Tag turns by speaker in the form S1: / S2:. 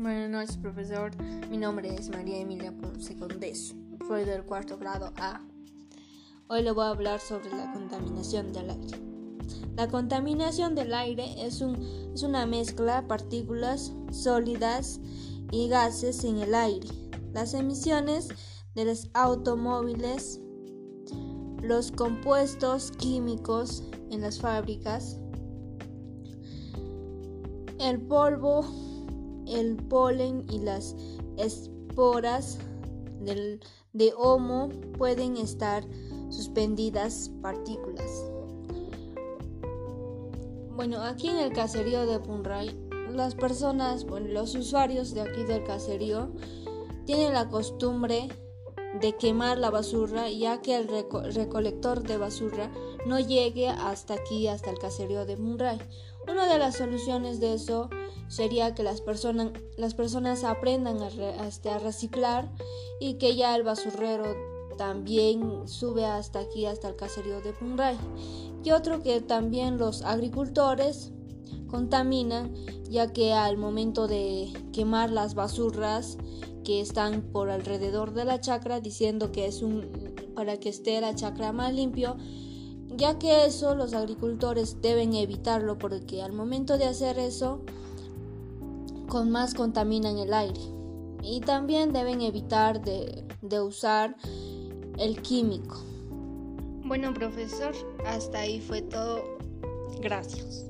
S1: noches, profesor. Mi nombre es María Emilia Ponce Condes. Soy del cuarto grado A. Hoy le voy a hablar sobre la contaminación del aire. La contaminación del aire es, un, es una mezcla de partículas sólidas y gases en el aire. Las emisiones de los automóviles, los compuestos químicos en las fábricas, el polvo el polen y las esporas del, de homo pueden estar suspendidas partículas. Bueno, aquí en el caserío de Punray, las personas, bueno, los usuarios de aquí del caserío tienen la costumbre de quemar la basura ya que el recolector de basura no llegue hasta aquí, hasta el caserío de Punray. Una de las soluciones de eso sería que las, personas las personas aprendan a, este, a, reciclar y que ya el basurero también sube hasta aquí, hasta el caserío de Punray. Y otro que también los agricultores contaminan, ya que al momento de quemar las basuras que están por alrededor de la chacra, diciendo que es un para que esté la chacra más limpio, ya que eso los agricultores deben evitarlo porque al momento de hacer eso con más contaminan el aire. Y también deben evitar de, de usar el químico.
S2: Bueno, profesor, hasta ahí fue todo. Gracias.